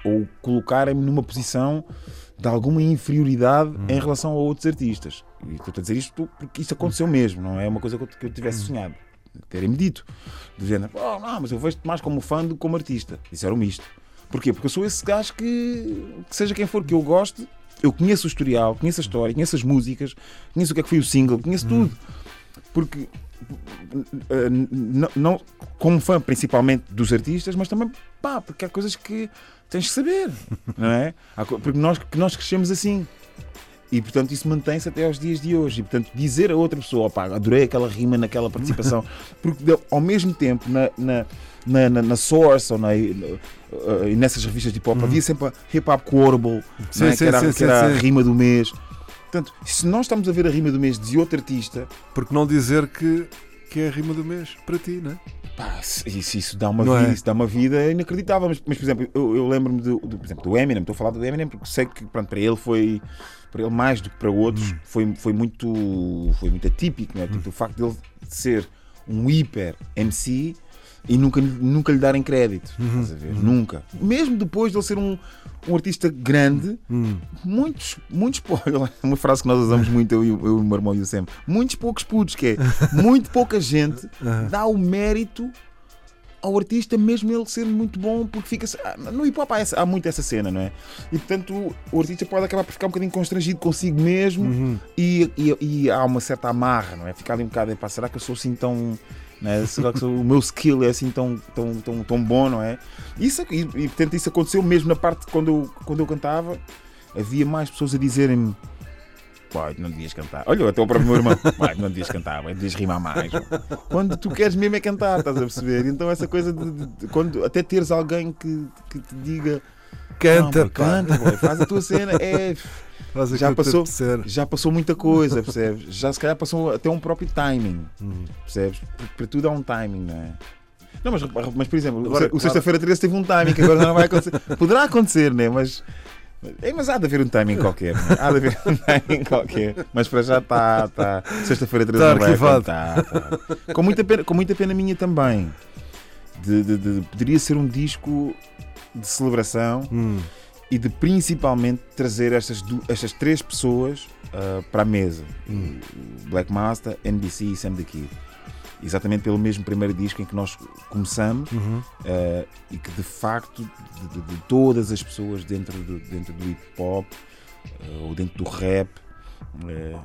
ou colocarem-me numa posição de alguma inferioridade em relação a outros artistas. E estou a dizer isto porque isso aconteceu mesmo, não é uma coisa que eu, que eu tivesse sonhado. Terem-me dito, dizendo, oh, não, mas eu vejo-te mais como fã do que como artista. Disseram-me isto. Porquê? Porque eu sou esse gajo que, que seja quem for que eu goste, eu conheço o historial, conheço a história, conheço as músicas, conheço o que é que foi o single, conheço tudo. Porque eh, n- não, como fã principalmente dos artistas, mas também pá, porque há coisas que tens que saber, não é? Porque nós, que nós crescemos assim. E portanto isso mantém-se até aos dias de hoje. E portanto dizer a outra pessoa, opá, adorei aquela rima naquela participação, porque ao mesmo tempo na, na, na, na- na Source ou na, e nessas revistas de hip hop havia sempre a Hip Hop Uhum. Sim, não é? sim, que era, sim, que era a rima do mês. Portanto, se nós estamos a ver a rima do mês de outro artista, Porque não dizer que, que é a rima do mês para ti, não é? Pá, isso, isso dá uma Não vida, é? isso dá uma vida inacreditável. Mas, mas, por exemplo, eu, eu lembro-me do, do- por exemplo, do Eminem, estou a falar do Eminem porque sei que pronto, para ele foi para ele mais do que para outros foi, foi muito foi muito atípico, não é? Tipo, o facto dele ser um hiper MC e nunca, nunca lhe darem crédito. Estás a ver? Nunca. Mesmo depois de ele ser um, um artista grande, muitos, muitos pou- uma frase que nós usamos muito, eu, e o- eu, e o meu irmão e o Sam, muitos poucos putos, que é muito pouca gente dá o mérito ao artista, mesmo ele ser muito bom, porque fica ah, no hip hop há, essa- há muito essa cena, não é? E portanto o, artista pode acabar por ficar um bocadinho constrangido consigo mesmo e, e- e há uma certa amarra, não é? Ficar ali um bocado, "Epá, será que eu sou assim tão. Né? Será que o meu skill é assim tão, tão, tão, tão bom, não é? Isso, e, e portanto isso aconteceu mesmo na parte quando eu, quando eu cantava, havia mais pessoas a dizerem-me. Pai, não devias cantar. Olha, até o próprio meu irmão. Pai, não devias cantar, pai, devias rimar mais. Quando tu queres mesmo é cantar, estás a perceber? Então essa coisa de, de- de- quando até teres alguém que, que te diga Canta, "Não, boy, pá." canta, boy, faz a tua cena, é, já passou, já passou muita coisa, percebes? Já se calhar passou até um próprio timing, percebes? Porque Para tudo há um timing, não é? Não, mas, mas por exemplo, Agora, o, claro. Sexta-feira 13 teve um timing que agora não vai acontecer. Poderá acontecer, né? Mas, é, mas há de haver um timing qualquer. né? Há de haver um timing qualquer. Mas para já está. Tá, Sexta-feira 13 Tá não vai arquivado. tá, tá. Com, muita pena, com muita pena minha também. De, de- de- poderia ser um disco de celebração Hum. e de principalmente trazer estas, estas três pessoas ah, para a mesa: Black Master, NBC e Sam the Kid. Exatamente pelo mesmo primeiro disco em que nós começamos Uhum. ah, e que de facto de, de- de todas as pessoas dentro do, dentro do hip hop ah, ou dentro do rap ah,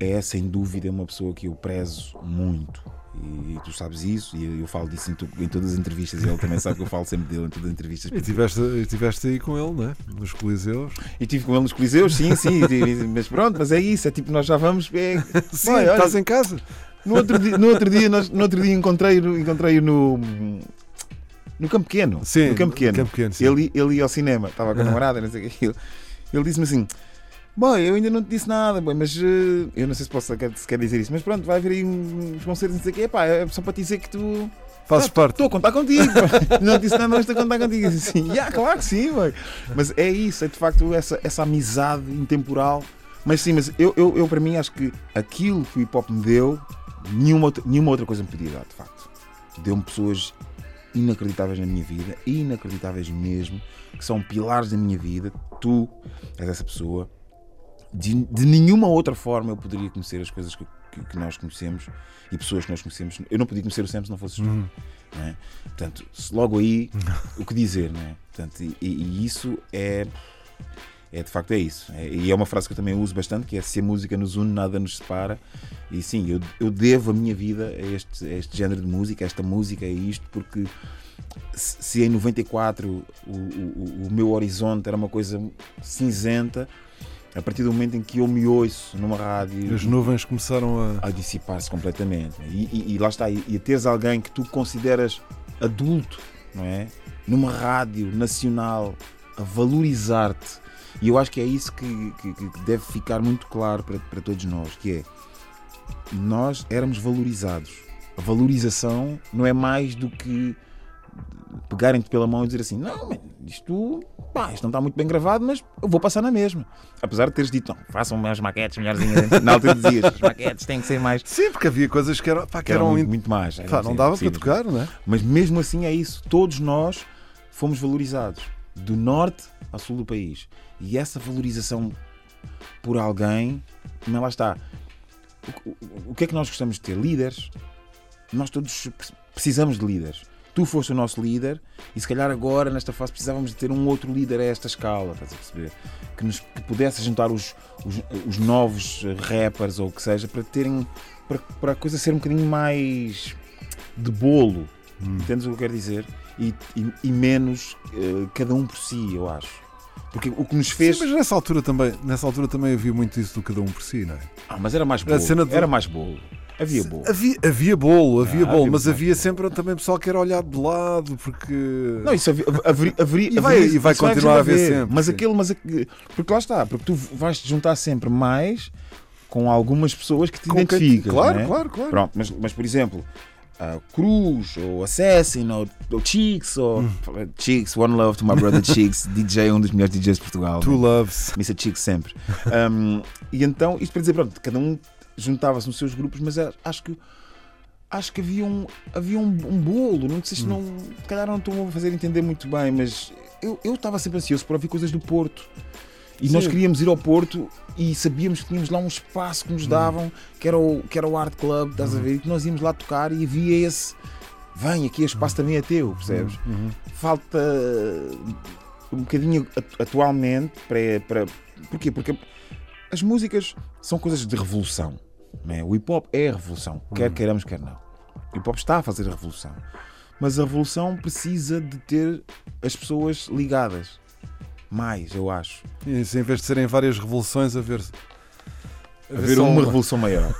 é sem dúvida uma pessoa que eu prezo muito. E, e tu sabes isso, e eu, falo disso em, tu- em todas as entrevistas, e ele também sabe que eu falo sempre dele em todas as entrevistas. E tiveste, tiveste aí com ele, não é? Nos Coliseus. E tive com ele nos Coliseus, sim, sim, mas pronto, mas é isso, é tipo, nós já vamos. É, Sim, olha, estás em casa. No, outro dia, no outro dia, nós- no outro dia encontrei-o encontrei no. No Campo Pequeno. Sim, no Campo Pequeno. Campo Pequeno. Ele, ele ia ao cinema, estava com a namorada, não sei o que. Ele, ele disse-me assim: Boy, eu ainda não te disse nada, boy, mas eh, eu não sei se posso se quer dizer isso, mas pronto, vai haver aí uns concertos não sei o quê. Epá, é só para te dizer que tu. Fazes Ah, parte. Estou a contar contigo. não te disse nada, mas estou a contar contigo. Assim, yeah, claro que sim, boy. Mas é isso, é de facto essa, essa amizade intemporal. Mas sim, mas eu, eu, eu para mim acho que aquilo que o hip hop me deu, nenhuma outra, nenhuma outra coisa me podia dar, de facto. Deu-me pessoas inacreditáveis na minha vida, inacreditáveis mesmo, que são pilares da minha vida. Tu és essa pessoa. De, de nenhuma outra forma eu poderia conhecer as coisas que, que- que nós conhecemos e pessoas que nós conhecemos. Eu não podia conhecer o Sam se não fosses tu. não é? Portanto, logo aí, o que dizer, não é? Portanto, e, e isso é. É de facto é isso. É- e é uma frase que eu também uso bastante, que é se a música nos une, nada nos separa. E sim, eu, eu devo a minha vida a este, a este género de música, a esta música, a isto, porque se em 94 o, o, o- meu horizonte era uma coisa cinzenta, a partir do momento em que eu me ouço numa rádio As nuvens começaram a. a dissipar-se completamente. E, e- e lá está, e, e a teres alguém que tu consideras adulto, não é? Numa rádio nacional, a valorizar-te. E eu acho que é isso que, que- que deve ficar muito claro para, para todos nós, que é nós éramos valorizados. A valorização não é mais do que pegarem-te pela mão e dizer assim, não, man, isto, pá, isto não está muito bem gravado, mas eu vou passar na mesma. Apesar de teres dito, não, façam umas maquetes melhorzinhas. Na altura dizias, as maquetes têm que ser mais. Sim, porque havia coisas que eram, pá, que Que eram eram muito, muito mais. pá, não dava para tocar, não é? Mas mesmo assim é isso. Todos nós fomos valorizados. Do norte ao sul do país. E essa valorização por alguém, também lá está. O, o- o que é que nós gostamos de ter? Líderes. Nós todos precisamos de líderes. Tu foste o nosso líder e se calhar agora, nesta fase, precisávamos de ter um outro líder a esta escala, estás a perceber? Que, nos, que pudesse juntar os, os, os novos rappers ou o que seja para terem. Para, para a coisa ser um bocadinho mais de bolo. Entendes o que eu quero dizer? E, e- e menos eh, cada um por si, eu acho. Porque o que nos fez. Sim, mas nessa altura, também, nessa altura também havia muito isso do cada um por si, não é? Ah, mas era mais bolo. do- Era mais bolo. Havia bolo. Havia, havia bolo, havia Ah, bolo, havia mas mais havia sempre também pessoal que era olhado de lado, porque. Não, isso havia, haveria, haveria, E vai- e vai continuar a haver sempre, Mas sim. aquele, mas aquele- porque lá está, porque tu vais te juntar sempre mais com algumas pessoas que te Com quem- identificas. claro, é? claro, claro. Pronto, mas, mas por exemplo, a Cruz, ou Assassin, ou, ou Cheeks, ou Hum. Cheeks, One Love to my brother Cheeks, DJ, um dos melhores DJs de Portugal. Two né? Loves. Missa Cheeks sempre. Um, e então, isto para dizer, pronto, cada um juntava-se nos seus grupos, mas acho que acho que havia um, havia um, um bolo, não sei se não, se calhar não estou a fazer entender muito bem, mas eu eu estava sempre ansioso para ouvir coisas do Porto. E nós Sim. queríamos ir ao Porto e sabíamos que tínhamos lá um espaço que nos davam, que era o, que era o Art Club, estás a ver? E que nós íamos lá tocar e havia esse. Vem, aqui o espaço também é teu, percebes? Falta um bocadinho atu- atualmente para, para. Porquê? Porque as músicas são coisas de revolução. Não é? O hip hop é a revolução, quer queiramos, quer não. O hip hop está a fazer a revolução. Mas a revolução precisa de ter as pessoas ligadas. Mais, eu acho. Isso, em vez de serem várias revoluções. Haver só uma revolução maior.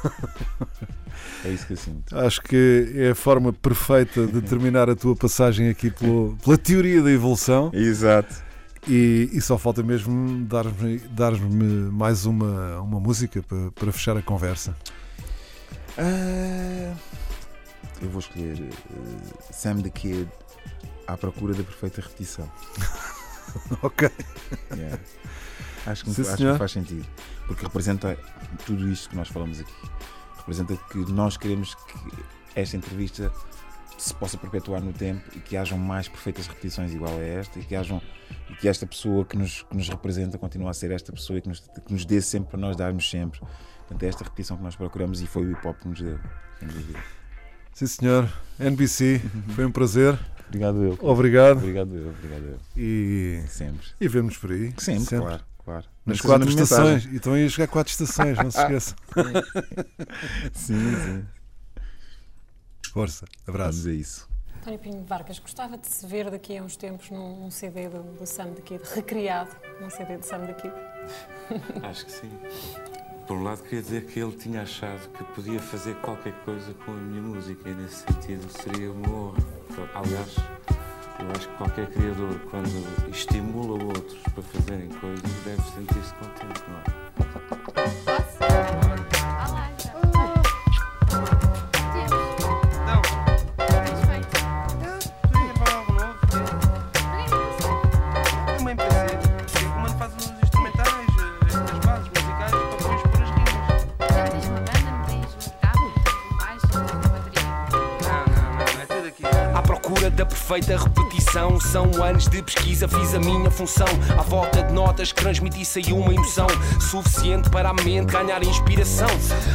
é isso que eu sinto. Acho que é a forma perfeita de terminar a tua passagem aqui pelo- pela teoria da evolução Exato. e, e só falta mesmo dar-me dar mais uma, uma música para, para fechar a conversa. Ah, eu vou escolher eh, Sam the Kid à procura da perfeita repetição. Ok. Yeah. Acho, que, Sim, acho que faz sentido. Porque representa tudo isto que nós falamos aqui. Representa que nós queremos que esta entrevista se possa perpetuar no tempo e que hajam mais perfeitas repetições igual a esta e que, hajam, e que esta pessoa que nos, que nos representa continue a ser esta pessoa e que nos, que nos dê sempre para nós darmos sempre. Portanto, é esta repetição que nós procuramos e foi o hip hop que nos deu. Sim, senhor. NBC, foi um prazer. Obrigado eu. Obrigado. Obrigado eu, obrigado eu. E, Sempre. e vemos por aí. Sempre, claro, claro. Nas quatro estações. E estão aí a chegar quatro estações, não se esqueça. Sim, sim. Força. Abraço. Vamos a isso. António Pinho Vargas, gostava de se ver daqui a uns tempos num, num CD do, do Sam the Kid, recriado num CD do Sam the Kid. Acho que sim. por um lado, queria dizer que ele tinha achado que podia fazer qualquer coisa com a minha música, e nesse sentido seria uma honra. Aliás, eu acho que qualquer criador, quando estimula outros para fazerem coisas, deve sentir-se contente, não é? Feita repetição. São anos de pesquisa, fiz a minha função. À volta de notas que transmiti saiu uma emoção suficiente para a mente ganhar inspiração.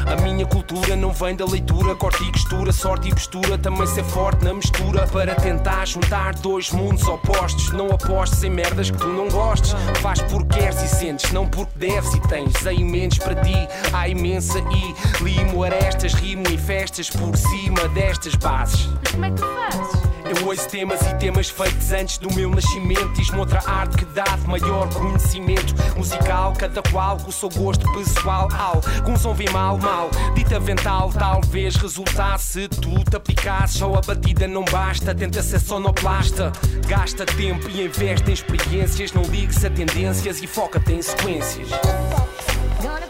A minha cultura não vem da leitura, corte e costura, sorte e postura. Também ser forte na mistura para tentar juntar dois mundos opostos. Não apostes em merdas que tu não gostes. Faz porque queres e sentes, não porque deves e tens. A imensos para ti, há imensa e limo arestas, rimo em festas por cima destas bases. Mas como é que tu fazes? Eu ouço temas e temas feitos antes do meu nascimento. Diz-me outra arte que dá de maior conhecimento musical. Cada qual com o seu gosto pessoal. Alguns ouvem mal, mal. Dita vental, talvez resultasse se tu te aplicasses. Só a batida não basta, tenta ser sonoplasta. Gasta tempo e investe em experiências. Não ligues a tendências e foca-te em sequências. Gonna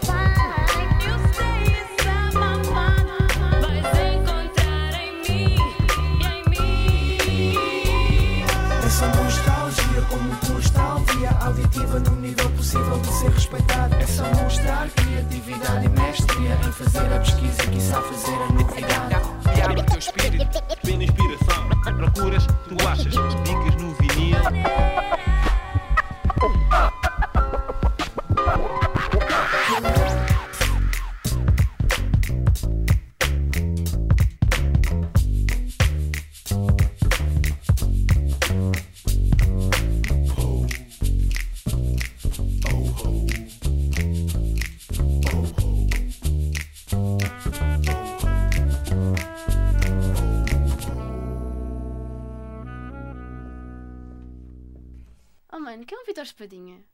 auditiva no nível possível de ser respeitada. É só mostrar criatividade e mestria em fazer a pesquisa e quiçá fazer a novidade. Piar o teu espírito, pela inspiração. Procuras, tu achas, dicas no vinil. Oh